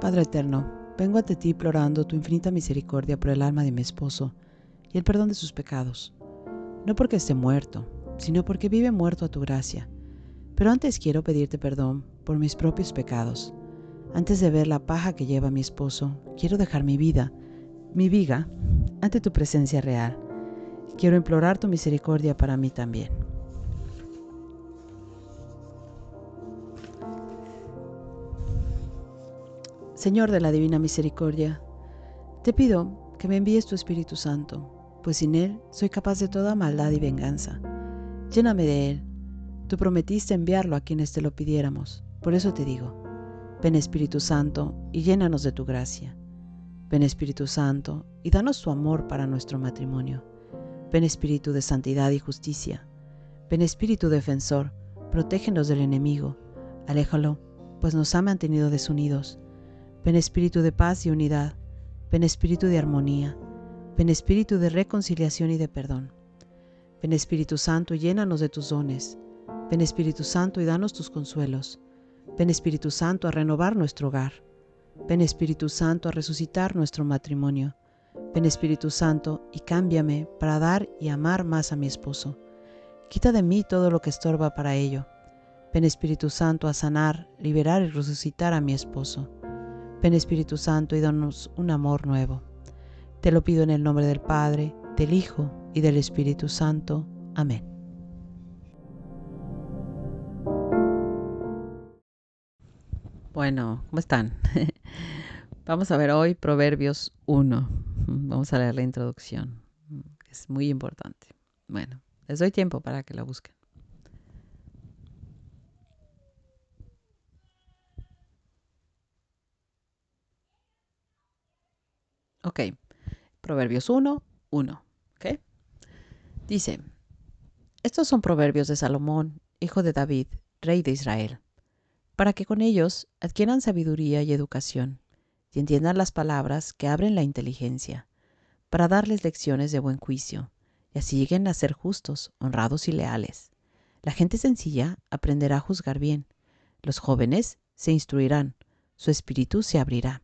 Padre eterno, vengo ante ti implorando tu infinita misericordia por el alma de mi esposo y el perdón de sus pecados. No porque esté muerto, sino porque vive muerto a tu gracia. Pero antes quiero pedirte perdón por mis propios pecados. Antes de ver la paja que lleva mi esposo, quiero dejar mi vida, mi viga, ante tu presencia real. Quiero implorar tu misericordia para mí también. Señor de la Divina Misericordia, te pido que me envíes tu Espíritu Santo, pues sin Él soy capaz de toda maldad y venganza. Lléname de Él. Tú prometiste enviarlo a quienes te lo pidiéramos. Por eso te digo, ven Espíritu Santo y llénanos de tu gracia. Ven Espíritu Santo y danos tu amor para nuestro matrimonio. Ven Espíritu de santidad y justicia. Ven Espíritu defensor, protégenos del enemigo. Aléjalo, pues nos ha mantenido desunidos Ven espíritu de paz y unidad, ven espíritu de armonía, ven espíritu de reconciliación y de perdón. Ven Espíritu Santo y llénanos de tus dones. Ven Espíritu Santo y danos tus consuelos. Ven Espíritu Santo a renovar nuestro hogar. Ven Espíritu Santo a resucitar nuestro matrimonio. Ven Espíritu Santo y cámbiame para dar y amar más a mi esposo. Quita de mí todo lo que estorba para ello. Ven Espíritu Santo a sanar, liberar y resucitar a mi esposo. Ven Espíritu Santo y danos un amor nuevo. Te lo pido en el nombre del Padre, del Hijo y del Espíritu Santo. Amén. Bueno, ¿cómo están? Vamos a ver hoy Proverbios 1. Vamos a leer la introducción, es muy importante. Bueno, les doy tiempo para que la busquen. Ok, Proverbios 1, 1. ¿ok? Dice, estos son proverbios de Salomón, hijo de David, rey de Israel, para que con ellos adquieran sabiduría y educación, y entiendan las palabras que abren la inteligencia, para darles lecciones de buen juicio, y así lleguen a ser justos, honrados y leales. La gente sencilla aprenderá a juzgar bien, los jóvenes se instruirán, su espíritu se abrirá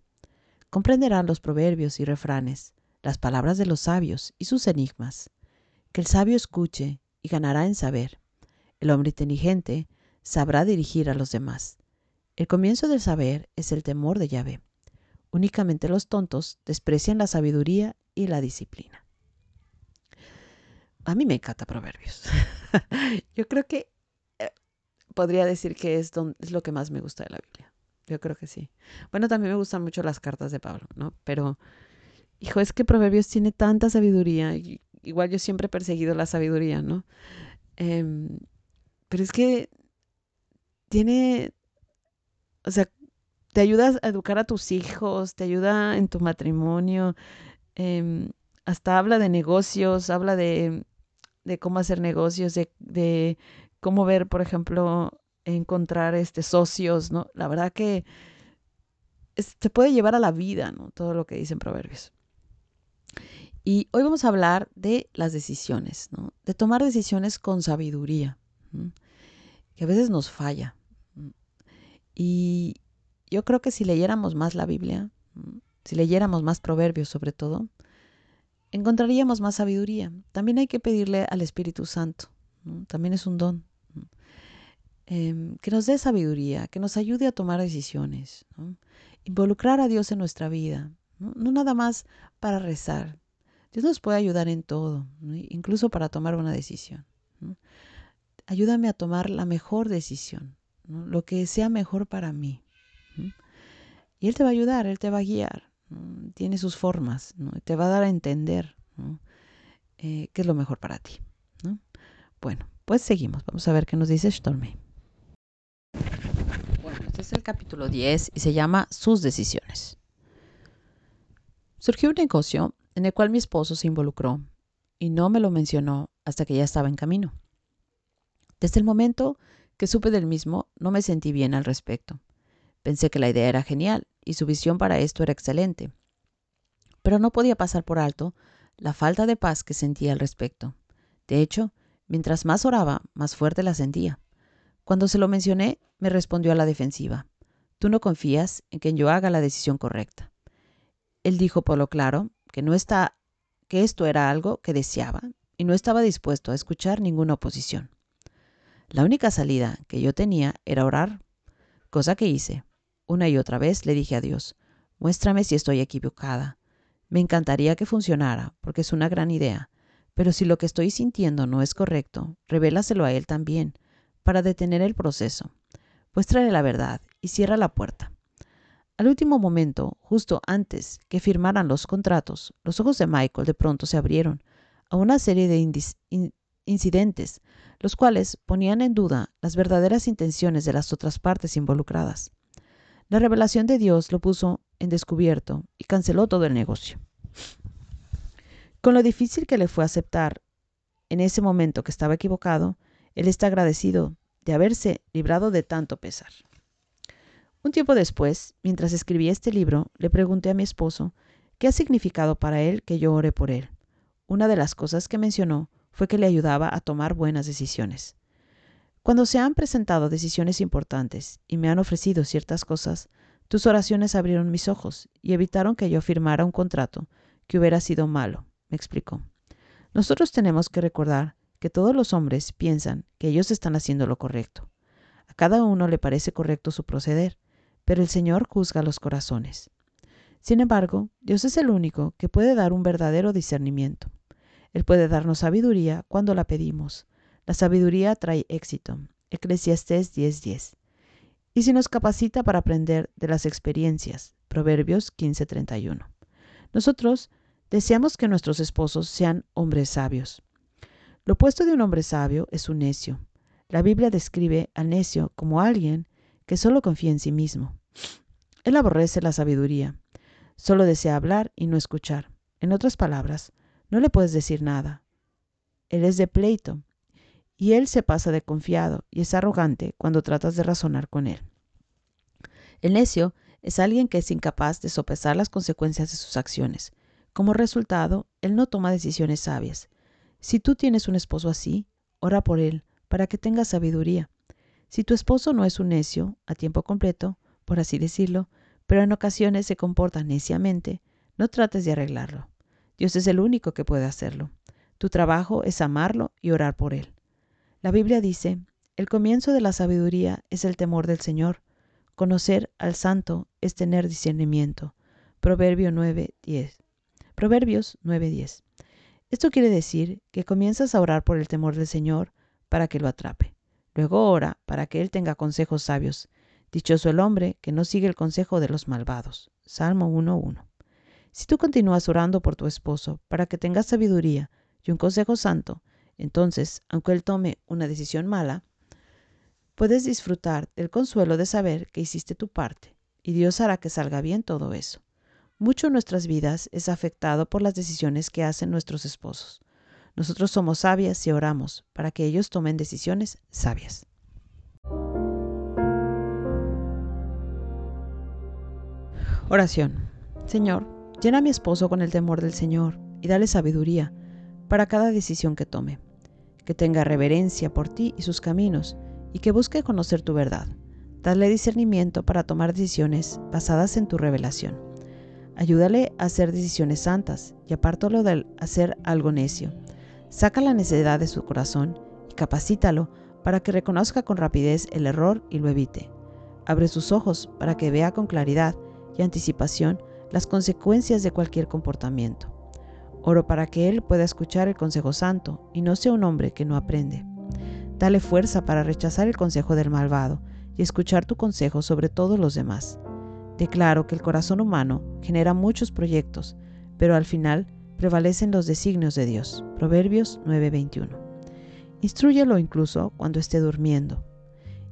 comprenderán los proverbios y refranes, las palabras de los sabios y sus enigmas. Que el sabio escuche y ganará en saber. El hombre inteligente sabrá dirigir a los demás. El comienzo del saber es el temor de Yahvé. Únicamente los tontos desprecian la sabiduría y la disciplina. A mí me encanta Proverbios. Yo creo que eh, podría decir que es, es lo que más me gusta de la Biblia. Yo creo que sí. Bueno, también me gustan mucho las cartas de Pablo, ¿no? Pero, hijo, es que Proverbios tiene tanta sabiduría. igual yo siempre he perseguido la sabiduría, ¿no? Em, pero es que tiene, o sea, te ayuda a educar a tus hijos, te ayuda en tu matrimonio, em, hasta habla de negocios, habla de, de cómo hacer negocios, de, de cómo ver, por ejemplo, encontrar este, socios, ¿no? La verdad que se puede llevar a la vida, ¿no? Todo lo que dicen proverbios. Y hoy vamos a hablar de las decisiones, ¿no? De tomar decisiones con sabiduría, que a veces nos falla. Y yo creo que si leyéramos más la Biblia, si leyéramos más proverbios sobre todo, encontraríamos más sabiduría. También hay que pedirle al Espíritu Santo, también es un don. Em, que nos dé sabiduría, que nos ayude a tomar decisiones, involucrar a Dios en nuestra vida, ¿no? nada más para rezar. Dios nos puede ayudar en todo, incluso para tomar una decisión. Ayúdame a tomar la mejor decisión, lo que sea mejor para mí. Y Él te va a ayudar, Él te va a guiar, tiene sus formas, te va a dar a entender eh, qué es lo mejor para ti. Bueno, pues seguimos, vamos a ver qué nos dice Stormy. Es el capítulo 10 y se llama Sus decisiones. Surgió un negocio en el cual mi esposo se involucró y no me lo mencionó hasta que ya estaba en camino. Desde el momento que supe del mismo, no me sentí bien al respecto. Pensé que la idea era genial y su visión para esto era excelente. Pero no podía pasar por alto la falta de paz que sentía al respecto. De hecho, mientras más oraba, más fuerte la sentía. Cuando se lo mencioné, me respondió a la defensiva. Tú no confías en que yo haga la decisión correcta. Él dijo por lo claro que no está que esto era algo que deseaba y no estaba dispuesto a escuchar ninguna oposición. La única salida que yo tenía era orar, cosa que hice. Una y otra vez le dije a Dios, muéstrame si estoy equivocada. Me encantaría que funcionara, porque es una gran idea, pero si lo que estoy sintiendo no es correcto, revélaselo a Él también, para detener el proceso. Muéstrale la verdad y cierra la puerta. Al último momento, justo antes que firmaran los contratos, los ojos de Michael de pronto se abrieron a una serie de incidentes, los cuales ponían en duda las verdaderas intenciones de las otras partes involucradas. La revelación de Dios lo puso en descubierto y canceló todo el negocio. Con lo difícil que le fue aceptar en ese momento que estaba equivocado, él está agradecido de haberse librado de tanto pesar. Un tiempo después, mientras escribía este libro, le pregunté a mi esposo qué ha significado para él que yo ore por él. Una de las cosas que mencionó fue que le ayudaba a tomar buenas decisiones. Cuando se han presentado decisiones importantes y me han ofrecido ciertas cosas, tus oraciones abrieron mis ojos y evitaron que yo firmara un contrato que hubiera sido malo, me explicó. Nosotros tenemos que recordar que todos los hombres piensan que ellos están haciendo lo correcto. A cada uno le parece correcto su proceder, pero el Señor juzga los corazones. Sin embargo, Dios es el único que puede dar un verdadero discernimiento. Él puede darnos sabiduría cuando la pedimos. La sabiduría trae éxito. Eclesiastés 10:10. Y si nos capacita para aprender de las experiencias. Proverbios 15:31. Nosotros deseamos que nuestros esposos sean hombres sabios. Lo opuesto de un hombre sabio es un necio. La Biblia describe al necio como alguien que solo confía en sí mismo. Él aborrece la sabiduría, solo desea hablar y no escuchar. En otras palabras, no le puedes decir nada. Él es de pleito, y él se pasa de confiado y es arrogante cuando tratas de razonar con él. El necio es alguien que es incapaz de sopesar las consecuencias de sus acciones. Como resultado, él no toma decisiones sabias. Si tú tienes un esposo así, ora por él, para que tenga sabiduría. Si tu esposo no es un necio a tiempo completo, por así decirlo, pero en ocasiones se comporta neciamente, no trates de arreglarlo. Dios es el único que puede hacerlo. Tu trabajo es amarlo y orar por él. La Biblia dice, el comienzo de la sabiduría es el temor del Señor. Conocer al santo es tener discernimiento. Proverbio 9:10. Proverbios 9:10. Esto quiere decir que comienzas a orar por el temor del Señor para que lo atrape. Luego ora para que él tenga consejos sabios. Dichoso el hombre que no sigue el consejo de los malvados. Salmo 1.1. Si tú continúas orando por tu esposo para que tenga sabiduría y un consejo santo, entonces, aunque él tome una decisión mala, puedes disfrutar del consuelo de saber que hiciste tu parte y Dios hará que salga bien todo eso. Mucho en nuestras vidas es afectado por las decisiones que hacen nuestros esposos. Nosotros somos sabias y oramos para que ellos tomen decisiones sabias. Oración. Señor, llena a mi esposo con el temor del Señor y dale sabiduría para cada decisión que tome. Que tenga reverencia por ti y sus caminos y que busque conocer tu verdad. Dale discernimiento para tomar decisiones basadas en tu revelación. Ayúdale a hacer decisiones santas y apártalo de hacer algo necio Saca la necedad de su corazón y capacítalo para que reconozca con rapidez el error y lo evite. Abre sus ojos para que vea con claridad y anticipación las consecuencias de cualquier comportamiento. Oro para que él pueda escuchar el consejo santo y no sea un hombre que no aprende. Dale fuerza para rechazar el consejo del malvado y escuchar tu consejo sobre todos los demás. Declaro que el corazón humano genera muchos proyectos, pero al final prevalecen los designios de Dios. Proverbios 9:21. Instrúyelo incluso cuando esté durmiendo.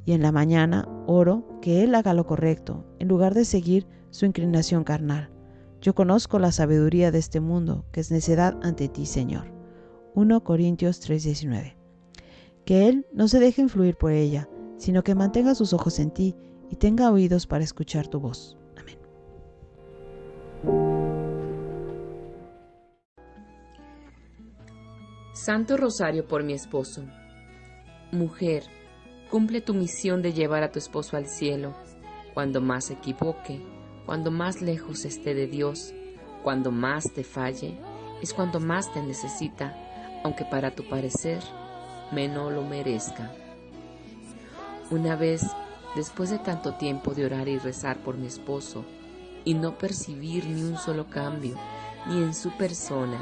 Y en la mañana oro que Él haga lo correcto, en lugar de seguir su inclinación carnal. Yo conozco la sabiduría de este mundo, que es necedad ante ti, Señor. 1 Corintios 3:19. Que Él no se deje influir por ella, sino que mantenga sus ojos en ti y tenga oídos para escuchar tu voz. Amén. Santo Rosario por mi esposo. Mujer, cumple tu misión de llevar a tu esposo al cielo. Cuando más se equivoque, cuando más lejos esté de Dios, cuando más te falle, es cuando más te necesita, aunque para tu parecer menos lo merezca. Una vez, después de tanto tiempo de orar y rezar por mi esposo, y no percibir ni un solo cambio, ni en su persona,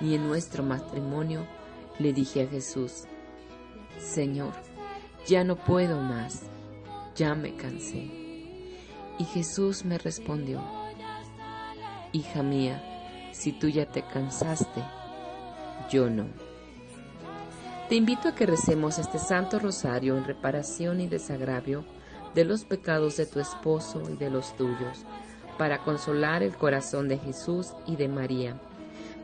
ni en nuestro matrimonio, le dije a Jesús, Señor, ya no puedo más, ya me cansé. Y Jesús me respondió, Hija mía, si tú ya te cansaste, yo no. Te invito a que recemos este Santo Rosario en reparación y desagravio de los pecados de tu esposo y de los tuyos, para consolar el corazón de Jesús y de María.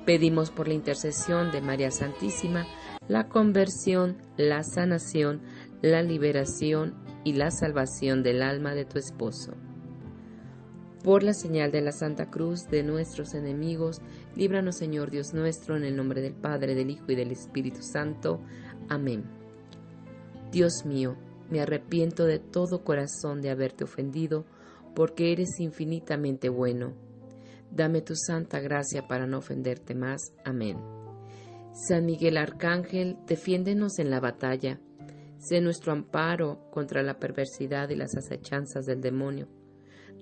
Pedimos por la intercesión de María Santísima la conversión, la sanación, la liberación y la salvación del alma de tu esposo. Por la señal de la Santa Cruz de nuestros enemigos, líbranos Señor Dios nuestro, en el nombre del Padre, del Hijo y del Espíritu Santo. Amén. Dios mío, me arrepiento de todo corazón de haberte ofendido, porque eres infinitamente bueno. Dame tu santa gracia para no ofenderte más. Amén. San Miguel Arcángel, defiéndenos en la batalla. Sé nuestro amparo contra la perversidad y las acechanzas del demonio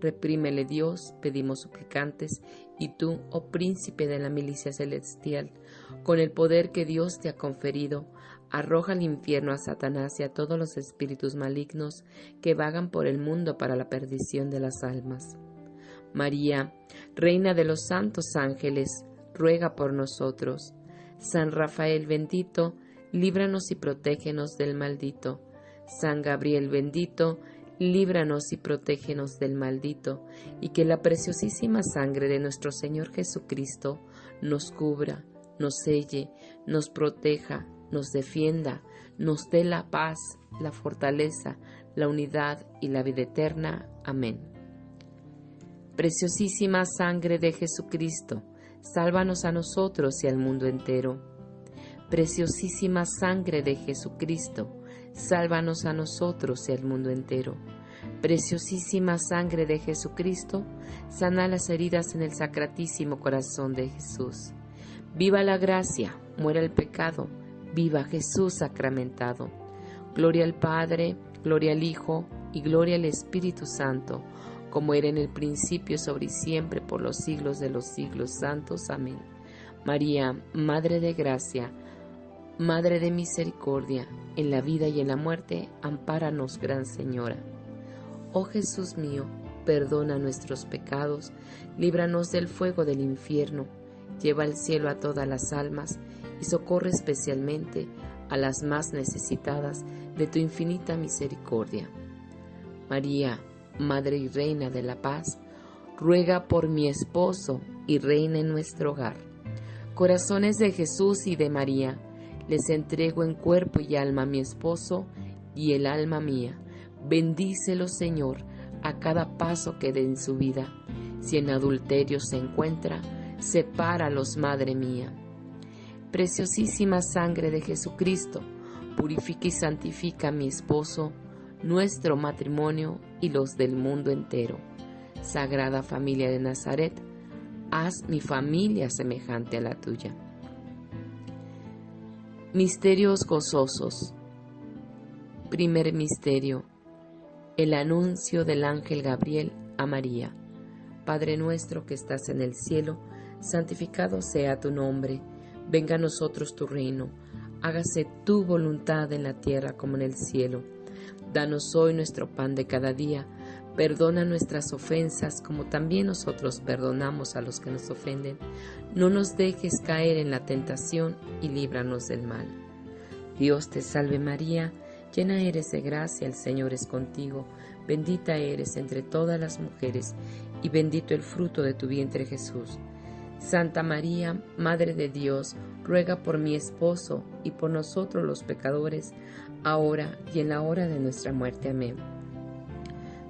Reprímele Dios, pedimos suplicantes, y tú, oh príncipe de la milicia celestial, con el poder que Dios te ha conferido, arroja al infierno a Satanás y a todos los espíritus malignos que vagan por el mundo para la perdición de las almas. María, Reina de los santos ángeles, ruega por nosotros. San Rafael bendito, líbranos y protégenos del maldito. San Gabriel bendito, líbranos y protégenos del maldito, y que la preciosísima sangre de nuestro Señor Jesucristo nos cubra, nos selle, nos proteja, nos defienda, nos dé la paz, la fortaleza, la unidad y la vida eterna. Amén. Preciosísima sangre de Jesucristo, sálvanos a nosotros y al mundo entero. Preciosísima sangre de Jesucristo, sálvanos a nosotros y al mundo entero. Preciosísima sangre de Jesucristo, sana las heridas en el sacratísimo corazón de Jesús. Viva la gracia, muera el pecado, viva Jesús sacramentado. Gloria al Padre, gloria al Hijo y gloria al Espíritu Santo, como era en el principio, sobre y siempre, por los siglos de los siglos santos. Amén. María, Madre de Gracia, Madre de Misericordia, en la vida y en la muerte, ampáranos, Gran Señora. Oh Jesús mío, perdona nuestros pecados, líbranos del fuego del infierno, lleva al cielo a todas las almas y socorre especialmente a las más necesitadas de tu infinita misericordia. María, Madre y Reina de la Paz, ruega por mi esposo y reina en nuestro hogar. Corazones de Jesús y de María, les entrego en cuerpo y alma a mi esposo y el alma mía. Bendícelo, Señor, a cada paso que dé en su vida. Si en adulterio se encuentra, sepáralos, Madre mía. Preciosísima sangre de Jesucristo, purifica y santifica a mi esposo, nuestro matrimonio y los del mundo entero. Sagrada familia de Nazaret, haz mi familia semejante a la tuya. Misterios gozosos. Primer misterio. El anuncio del ángel Gabriel a María. Padre nuestro que estás en el cielo, santificado sea tu nombre. Venga a nosotros tu reino. Hágase tu voluntad en la tierra como en el cielo. Danos hoy nuestro pan de cada día. Perdona nuestras ofensas como también nosotros perdonamos a los que nos ofenden no nos dejes caer en la tentación y líbranos del mal. Dios te salve María, llena eres de gracia, el Señor es contigo, bendita eres entre todas las mujeres, y bendito el fruto de tu vientre Jesús. Santa María, Madre de Dios, ruega por mi esposo y por nosotros los pecadores, ahora y en la hora de nuestra muerte. Amén.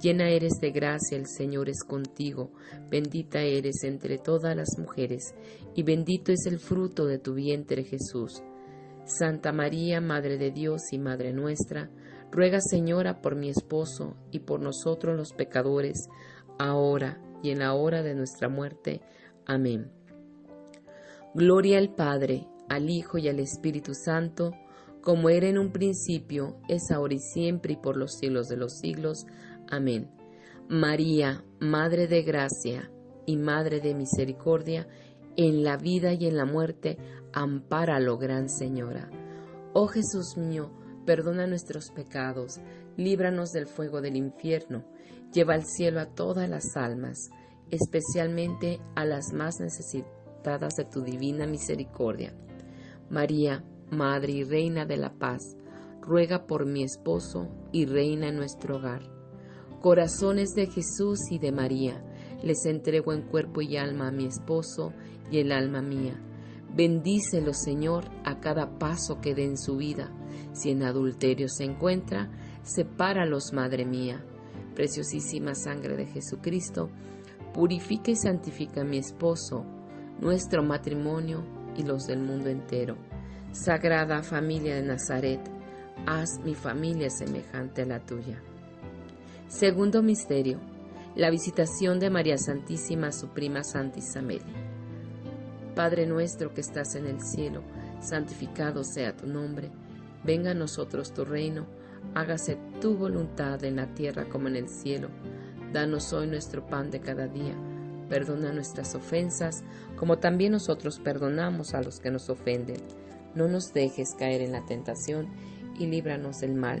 llena eres de gracia, el Señor es contigo, bendita eres entre todas las mujeres, y bendito es el fruto de tu vientre Jesús. Santa María, Madre de Dios y Madre nuestra, ruega Señora por mi esposo y por nosotros los pecadores, ahora y en la hora de nuestra muerte. Amén. Gloria al Padre, al Hijo y al Espíritu Santo, como era en un principio, es ahora y siempre y por los siglos de los siglos. María, Madre de Gracia y Madre de Misericordia, en la vida y en la muerte, ampáralo, Gran Señora. Oh Jesús mío, perdona nuestros pecados, líbranos del fuego del infierno Lleva al cielo a todas las almas, especialmente a las más necesitadas de tu divina misericordia. María, Madre y Reina de la Paz, ruega por mi esposo y reina en nuestro hogar. Corazones de Jesús y de María, les entrego en cuerpo y alma a mi esposo y el alma mía. Bendícelo, Señor, a cada paso que dé en su vida. Si en adulterio se encuentra, sepáralos, Madre mía preciosísima sangre de Jesucristo, purifica y santifica a mi esposo, nuestro matrimonio y los del mundo entero. Sagrada familia de Nazaret, haz mi familia semejante a la tuya. Segundo misterio, la visitación de María Santísima a su prima Santa Isabel. Padre nuestro que estás en el cielo, santificado sea tu nombre, venga a nosotros tu reino hágase tu voluntad en la tierra como en el cielo. Danos hoy nuestro pan de cada día. Perdona nuestras ofensas, como también nosotros perdonamos a los que nos ofenden. No nos dejes caer en la tentación y líbranos del mal.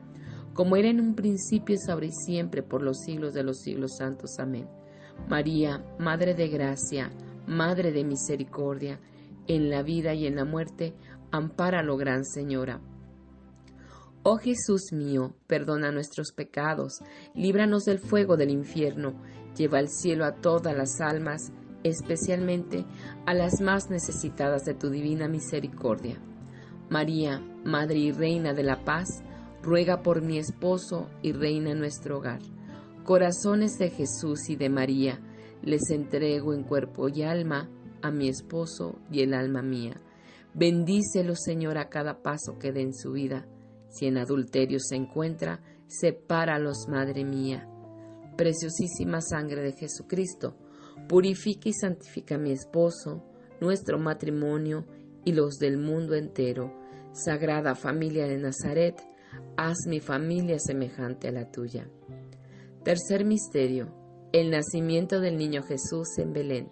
como era en un principio, es ahora y siempre, por los siglos de los siglos santos. Amén. María, Madre de Gracia, Madre de Misericordia, en la vida y en la muerte, ampáralo, Gran Señora. Oh Jesús mío, perdona nuestros pecados, líbranos del fuego del infierno, lleva al cielo a todas las almas, especialmente a las más necesitadas de tu divina misericordia. María, Madre y Reina de la Paz, ruega por mi esposo y reina en nuestro hogar. Corazones de Jesús y de María, les entrego en cuerpo y alma a mi esposo y el alma mía. Bendícelo, Señor, a cada paso que dé en su vida. Si en adulterio se encuentra, sepáralos, Madre mía. Preciosísima sangre de Jesucristo, purifica y santifica a mi esposo, nuestro matrimonio y los del mundo entero Sagrada familia de Nazaret, haz mi familia semejante a la tuya. Tercer misterio, el nacimiento del niño Jesús en Belén.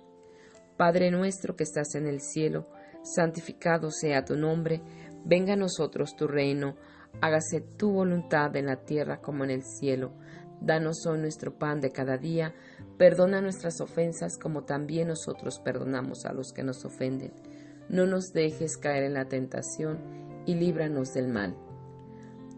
Padre nuestro que estás en el cielo, santificado sea tu nombre, venga a nosotros tu reino, hágase tu voluntad en la tierra como en el cielo. Danos hoy nuestro pan de cada día, perdona nuestras ofensas como también nosotros perdonamos a los que nos ofenden. No nos dejes caer en la tentación y líbranos del mal.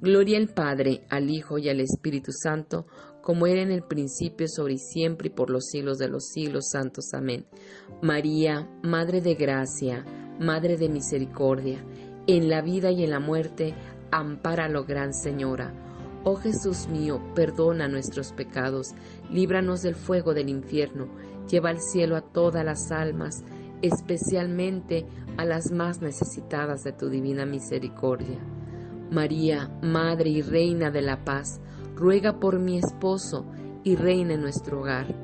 Gloria al Padre, al Hijo y al Espíritu Santo, como era en el principio, sobre y siempre, y por los siglos de los siglos santos. Amén. María, Madre de Gracia, Madre de Misericordia, en la vida y en la muerte, ampáralo, Gran Señora. Oh Jesús mío, perdona nuestros pecados, líbranos del fuego del infierno, lleva al cielo a todas las almas, especialmente a las más necesitadas de tu divina misericordia. María, Madre y Reina de la Paz, ruega por mi esposo y reina en nuestro hogar.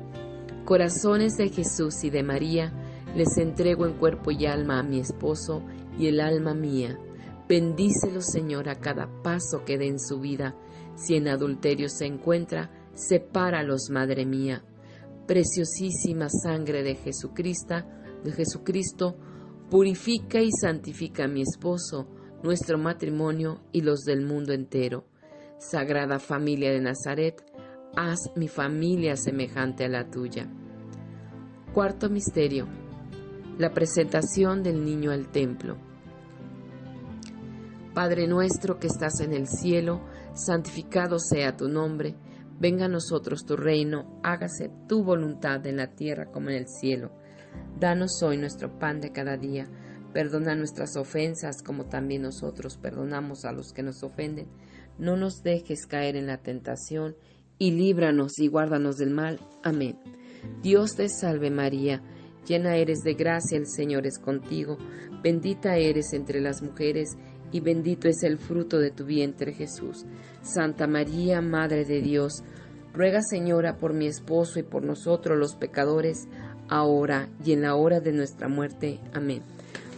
Corazones de Jesús y de María, les entrego en cuerpo y alma a mi esposo y el alma mía. Bendícelo, Señor, a cada paso que dé en su vida. Si en adulterio se encuentra, sepáralos, Madre mía. Preciosísima sangre de Jesucristo, de Jesucristo, purifica y santifica a mi esposo, nuestro matrimonio y los del mundo entero. Sagrada familia de Nazaret, haz mi familia semejante a la tuya. Cuarto misterio. La presentación del niño al templo. Padre nuestro que estás en el cielo, santificado sea tu nombre, venga a nosotros tu reino, hágase tu voluntad en la tierra como en el cielo. Danos hoy nuestro pan de cada día, perdona nuestras ofensas como también nosotros perdonamos a los que nos ofenden no nos dejes caer en la tentación, y líbranos y guárdanos del mal. Amén. Dios te salve María, llena eres de gracia, el Señor es contigo, bendita eres entre las mujeres, y bendito es el fruto de tu vientre Jesús. Santa María, Madre de Dios, ruega Señora por mi esposo y por nosotros los pecadores, ahora y en la hora de nuestra muerte. Amén.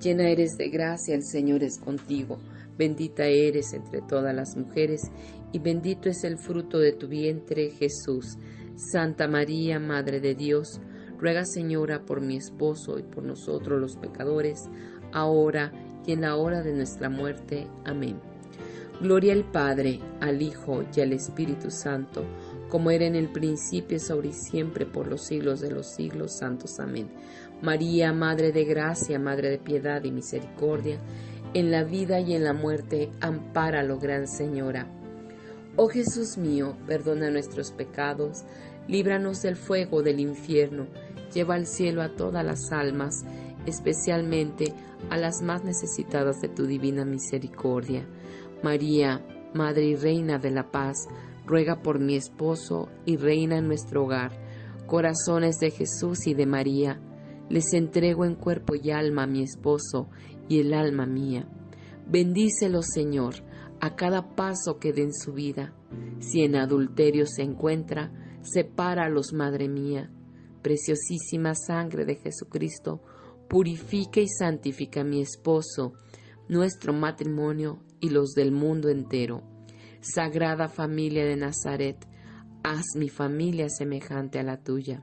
llena eres de gracia, el Señor es contigo, bendita eres entre todas las mujeres, y bendito es el fruto de tu vientre, Jesús. Santa María, Madre de Dios, ruega Señora por mi esposo y por nosotros los pecadores, ahora y en la hora de nuestra muerte. Amén. Gloria al Padre, al Hijo y al Espíritu Santo, como era en el principio, es ahora y siempre, por los siglos de los siglos santos. Amén. María, Madre de Gracia, Madre de Piedad y Misericordia, en la vida y en la muerte, ampáralo, Gran Señora. Oh Jesús mío, perdona nuestros pecados, líbranos del fuego del infierno, lleva al cielo a todas las almas, especialmente a las más necesitadas de tu divina misericordia. María, Madre y Reina de la Paz, ruega por mi esposo y reina en nuestro hogar. Corazones de Jesús y de María, les entrego en cuerpo y alma a mi esposo y el alma mía. Bendícelo, Señor, a cada paso que dé en su vida. Si en adulterio se encuentra, sepáralos, Madre mía. Preciosísima sangre de Jesucristo, purifica y santifica a mi esposo, nuestro matrimonio y los del mundo entero Sagrada familia de Nazaret, haz mi familia semejante a la tuya.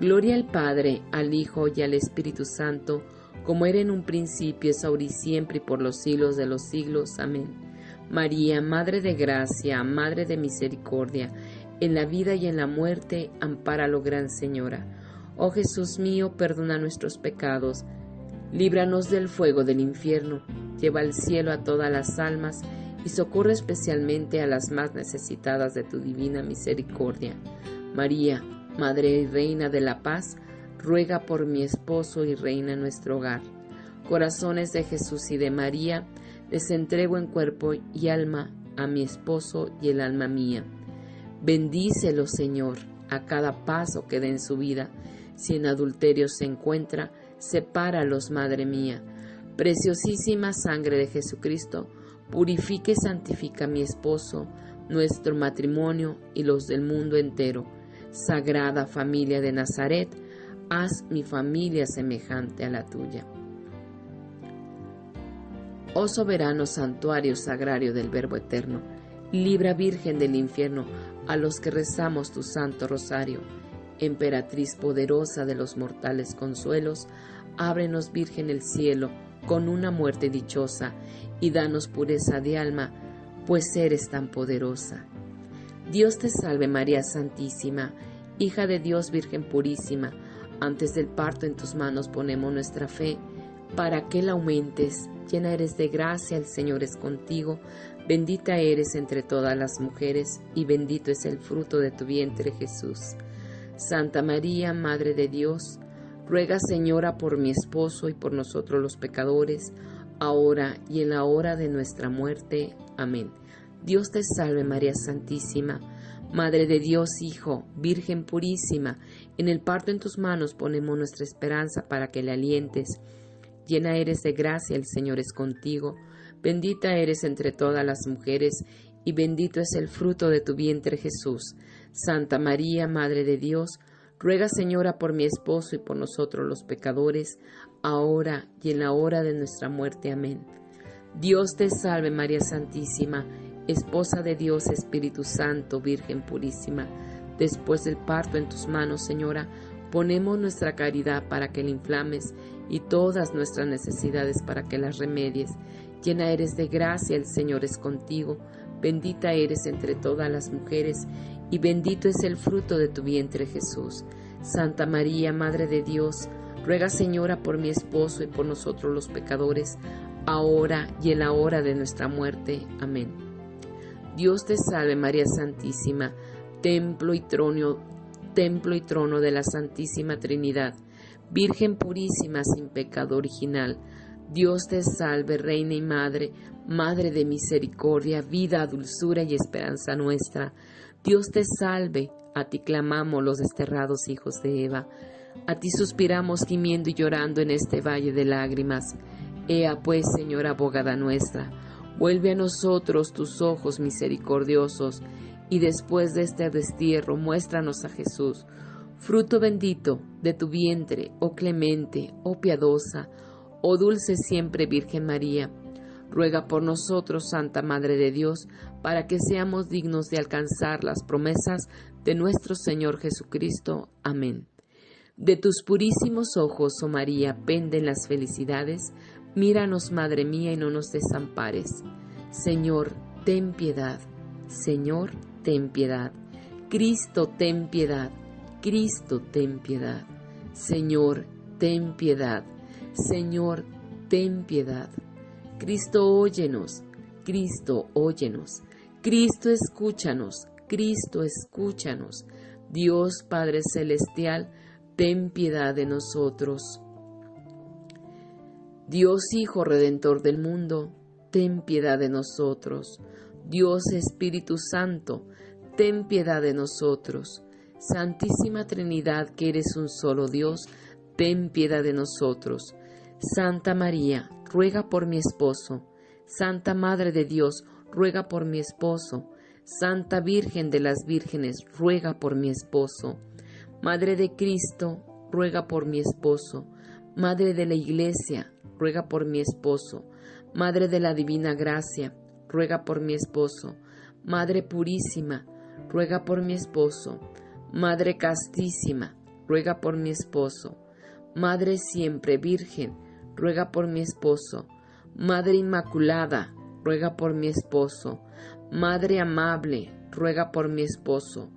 Gloria al Padre, al Hijo y al Espíritu Santo, como era en un principio, es ahora y siempre y por los siglos de los siglos. Amén. María, Madre de Gracia, Madre de Misericordia, en la vida y en la muerte, ampáralo, Gran Señora. Oh Jesús mío, perdona nuestros pecados, líbranos del fuego del infierno, lleva al cielo a todas las almas y socorre especialmente a las más necesitadas de tu divina misericordia. María, Madre y Reina de la Paz, ruega por mi esposo y reina nuestro hogar. Corazones de Jesús y de María, les entrego en cuerpo y alma a mi esposo y el alma mía. Bendícelo, Señor, a cada paso que dé en su vida. Si en adulterio se encuentra, sepáralos, Madre mía. Preciosísima sangre de Jesucristo, purifique y santifica a mi esposo, nuestro matrimonio y los del mundo entero Sagrada familia de Nazaret, haz mi familia semejante a la tuya. Oh soberano santuario sagrario del Verbo Eterno, libra Virgen del infierno a los que rezamos tu santo rosario. Emperatriz poderosa de los mortales consuelos, ábrenos Virgen el cielo con una muerte dichosa y danos pureza de alma, pues eres tan poderosa. Dios te salve María Santísima, hija de Dios Virgen purísima, antes del parto en tus manos ponemos nuestra fe, para que la aumentes, llena eres de gracia, el Señor es contigo, bendita eres entre todas las mujeres, y bendito es el fruto de tu vientre Jesús. Santa María, Madre de Dios, ruega Señora por mi esposo y por nosotros los pecadores, ahora y en la hora de nuestra muerte. Amén. Dios te salve María Santísima, Madre de Dios Hijo, Virgen purísima, en el parto en tus manos ponemos nuestra esperanza para que le alientes. Llena eres de gracia, el Señor es contigo, bendita eres entre todas las mujeres, y bendito es el fruto de tu vientre Jesús. Santa María, Madre de Dios, Ruega, Señora, por mi esposo y por nosotros los pecadores, ahora y en la hora de nuestra muerte. Amén. Dios te salve, María Santísima, esposa de Dios, Espíritu Santo, Virgen purísima. Después del parto en tus manos, Señora, ponemos nuestra caridad para que la inflames y todas nuestras necesidades para que las remedies. Llena eres de gracia, el Señor es contigo. Bendita eres entre todas las mujeres y bendito es el fruto de tu vientre Jesús. Santa María, Madre de Dios, ruega Señora por mi esposo y por nosotros los pecadores, ahora y en la hora de nuestra muerte. Amén. Dios te salve María Santísima, templo y trono, templo y trono de la Santísima Trinidad, Virgen purísima sin pecado original. Dios te salve, Reina y Madre, Madre de misericordia, vida, dulzura y esperanza nuestra. Dios te salve, a ti clamamos los desterrados hijos de Eva, a ti suspiramos gimiendo y llorando en este valle de lágrimas. Ea pues, Señora abogada nuestra, vuelve a nosotros tus ojos misericordiosos, y después de este destierro muéstranos a Jesús, fruto bendito de tu vientre, oh clemente, oh piadosa, oh dulce siempre Virgen María Ruega por nosotros, Santa Madre de Dios, para que seamos dignos de alcanzar las promesas de nuestro Señor Jesucristo. Amén. De tus purísimos ojos, oh María, penden las felicidades. Míranos, Madre mía, y no nos desampares. Señor, ten piedad. Señor, ten piedad. Cristo, ten piedad. Cristo, ten piedad. Señor, ten piedad. Señor, ten piedad. Cristo, óyenos, Cristo, óyenos, Cristo, escúchanos, Cristo, escúchanos. Dios Padre Celestial, ten piedad de nosotros. Dios Hijo Redentor del mundo, ten piedad de nosotros. Dios Espíritu Santo, ten piedad de nosotros. Santísima Trinidad, que eres un solo Dios, ten piedad de nosotros. Santa María, ruega por mi esposo. Santa Madre de Dios, ruega por mi esposo. Santa Virgen de las Vírgenes, ruega por mi esposo. Madre de Cristo, ruega por mi esposo. Madre de la Iglesia, ruega por mi esposo. Madre de la Divina Gracia, ruega por mi esposo. Madre Purísima, ruega por mi esposo. Madre Castísima, ruega por mi esposo. Madre Siempre Virgen, ruega por mi esposo. Madre Inmaculada, ruega por mi esposo. Madre amable, ruega por mi esposo.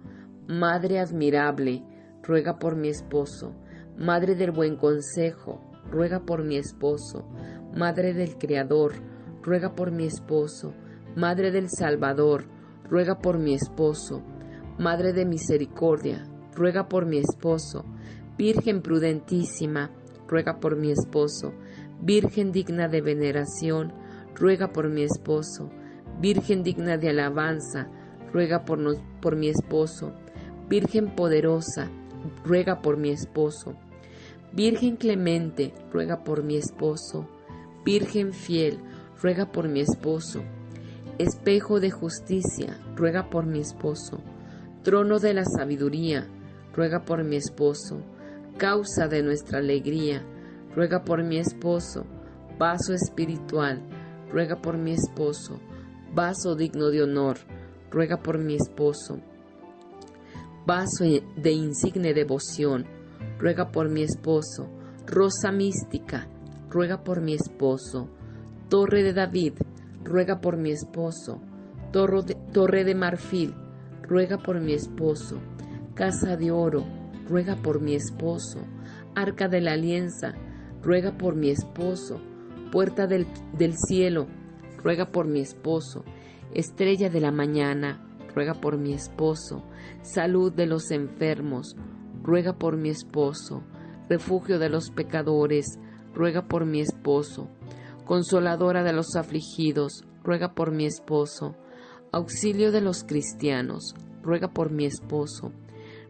Madre admirable, ruega por mi esposo. Madre del buen consejo, ruega por mi esposo. Madre del Creador, ruega por mi esposo. Madre del Salvador, ruega por mi esposo. Madre de misericordia, ruega por mi esposo. Virgen prudentísima, ruega por mi esposo. Virgen digna de veneración, ruega por mi esposo. Virgen digna de alabanza, ruega por, por mi esposo. Virgen poderosa, ruega por mi esposo. Virgen clemente, ruega por mi esposo. Virgen fiel, ruega por mi esposo. Espejo de justicia, ruega por mi esposo. Trono de la sabiduría, ruega por mi esposo. Causa de nuestra alegría, ruega por mi esposo, vaso espiritual, ruega por mi esposo, vaso digno de honor, ruega por mi esposo, vaso de insigne devoción, ruega por mi esposo, rosa mística, ruega por mi esposo, torre de David, ruega por mi esposo, torre de marfil, ruega por mi esposo, casa de oro, ruega por mi esposo, arca de la alianza, ruega por mi esposo. Puerta del, cielo, ruega por mi esposo. Estrella de la mañana, ruega por mi esposo. Salud de los enfermos, ruega por mi esposo. Refugio de los pecadores, ruega por mi esposo. Consoladora de los afligidos, ruega por mi esposo. Auxilio de los cristianos, ruega por mi esposo.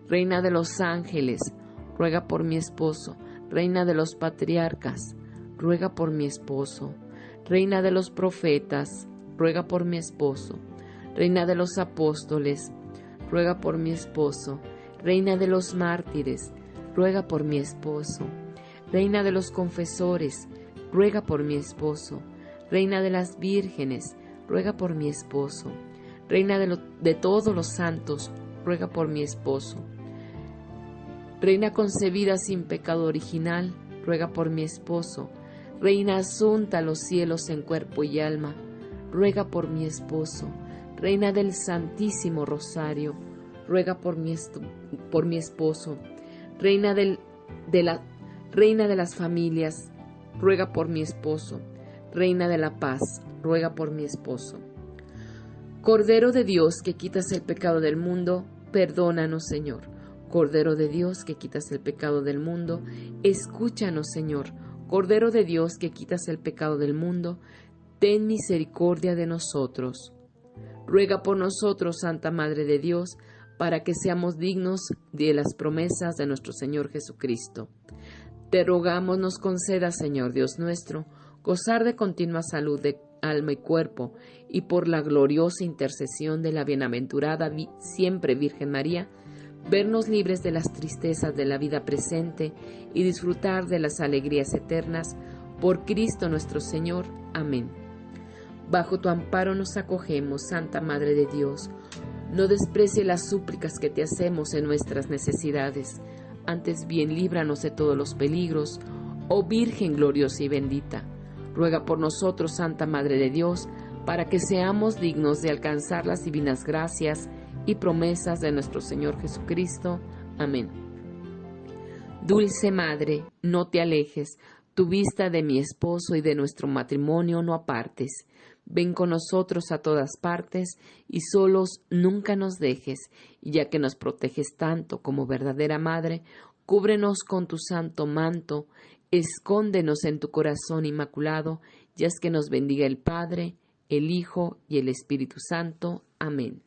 Reina de los ángeles, ruega por mi esposo. Reina de los patriarcas, ruega por mi esposo. Reina de los profetas, ruega por mi esposo. Reina de los apóstoles, ruega por mi esposo. Reina de los mártires, ruega por mi esposo. Reina de los confesores, ruega por mi esposo. Reina de las vírgenes, ruega por mi esposo. Reina de, de todos los santos, ruega por mi esposo. Reina concebida sin pecado original, ruega por mi esposo. Reina asunta a los cielos en cuerpo y alma, ruega por mi esposo. Reina del Santísimo Rosario, ruega por mi, por mi esposo. Reina, del, de la, reina de las familias, ruega por mi esposo. Reina de la paz, ruega por mi esposo. Cordero de Dios que quitas el pecado del mundo, perdónanos Señor. Cordero de Dios que quitas el pecado del mundo, escúchanos Señor. Cordero de Dios que quitas el pecado del mundo, ten misericordia de nosotros. Ruega por nosotros, Santa Madre de Dios, para que seamos dignos de las promesas de nuestro Señor Jesucristo. Te rogamos nos conceda, Señor Dios nuestro, gozar de continua salud de alma y cuerpo, y por la gloriosa intercesión de la bienaventurada siempre Virgen María, vernos libres de las tristezas de la vida presente y disfrutar de las alegrías eternas, por Cristo nuestro Señor. Amén. Bajo tu amparo nos acogemos, Santa Madre de Dios. No desprecie las súplicas que te hacemos en nuestras necesidades, antes bien líbranos de todos los peligros, oh Virgen gloriosa y bendita. Ruega por nosotros, Santa Madre de Dios, para que seamos dignos de alcanzar las divinas gracias y promesas de nuestro Señor Jesucristo. Amén. Dulce Madre, no te alejes, tu vista de mi esposo y de nuestro matrimonio no apartes. Ven con nosotros a todas partes y solos nunca nos dejes, y ya que nos proteges tanto como verdadera Madre, cúbrenos con tu santo manto, escóndenos en tu corazón inmaculado, y haz que nos bendiga el Padre, el Hijo y el Espíritu Santo. Amén.